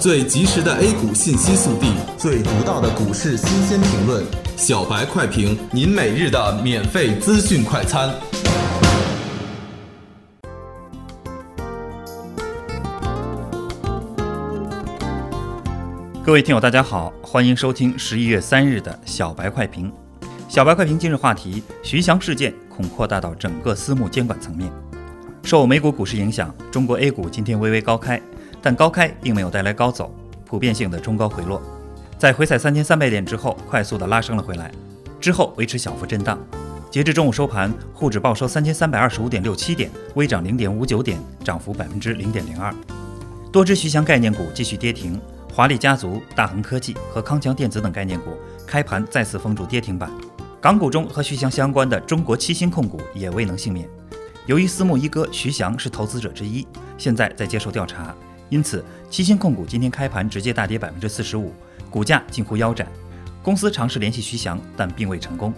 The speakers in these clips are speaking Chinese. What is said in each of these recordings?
最及时的 A 股信息速递，最独到的股市新鲜评论，小白快评，您每日的免费资讯快餐。各位听友，大家好，欢迎收听十一月三日的小白快评。小白快评今日话题：徐翔事件恐扩大到整个私募监管层面。受美股股市影响，中国 A 股今天微微高开，但高开并没有带来高走，普遍性的冲高回落，在回踩三千三百点之后，快速的拉升了回来，之后维持小幅震荡。截至中午收盘，沪指报收三千三百二十五点六七点，微涨零点五九点，涨幅百分之零点零二。多只徐翔概念股继续跌停。华丽家族、大恒科技和康强电子等概念股开盘再次封住跌停板，港股中和徐翔相关的中国七星控股也未能幸免。由于私募一哥徐翔是投资者之一，现在在接受调查，因此七星控股今天开盘直接大跌百分之四十五，股价近乎腰斩。公司尝试联系徐翔，但并未成功。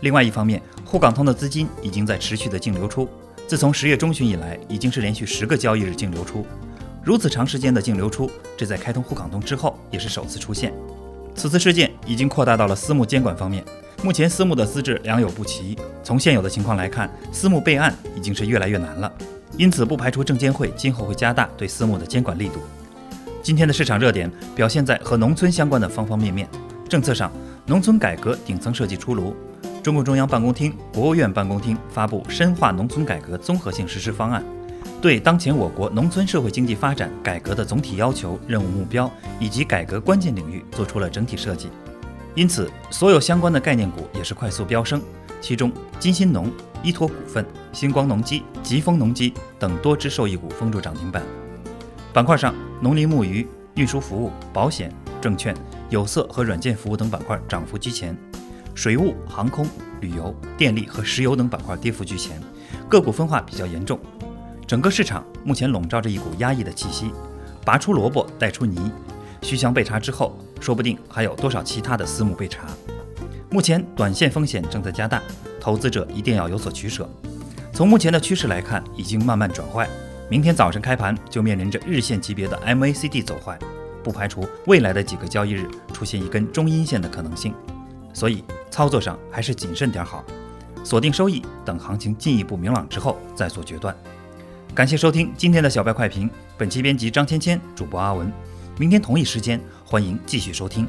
另外一方面，沪港通的资金已经在持续的净流出，自从十月中旬以来，已经是连续十个交易日净流出。如此长时间的净流出，这在开通沪港通之后也是首次出现。此次事件已经扩大到了私募监管方面。目前私募的资质良莠不齐，从现有的情况来看，私募备案已经是越来越难了。因此，不排除证监会今后会加大对私募的监管力度。今天的市场热点表现在和农村相关的方方面面。政策上，农村改革顶层设计出炉，中共中央办公厅、国务院办公厅发布深化农村改革综合性实施方案。对当前我国农村社会经济发展改革的总体要求、任务目标以及改革关键领域做出了整体设计，因此所有相关的概念股也是快速飙升。其中，金新农、依托股份、星光农机、吉丰农机等多只受益股封住涨停板。板块上，农林牧渔、运输服务、保险、证券、有色和软件服务等板块涨幅居前，水务、航空、旅游、电力和石油等板块跌幅居前，个股分化比较严重。整个市场目前笼罩着一股压抑的气息，拔出萝卜带出泥。徐翔被查之后，说不定还有多少其他的私募被查。目前短线风险正在加大，投资者一定要有所取舍。从目前的趋势来看，已经慢慢转坏。明天早晨开盘就面临着日线级别的 MACD 走坏，不排除未来的几个交易日出现一根中阴线的可能性。所以操作上还是谨慎点好，锁定收益，等行情进一步明朗之后再做决断。感谢收听今天的小白快评，本期编辑张芊芊，主播阿文。明天同一时间，欢迎继续收听。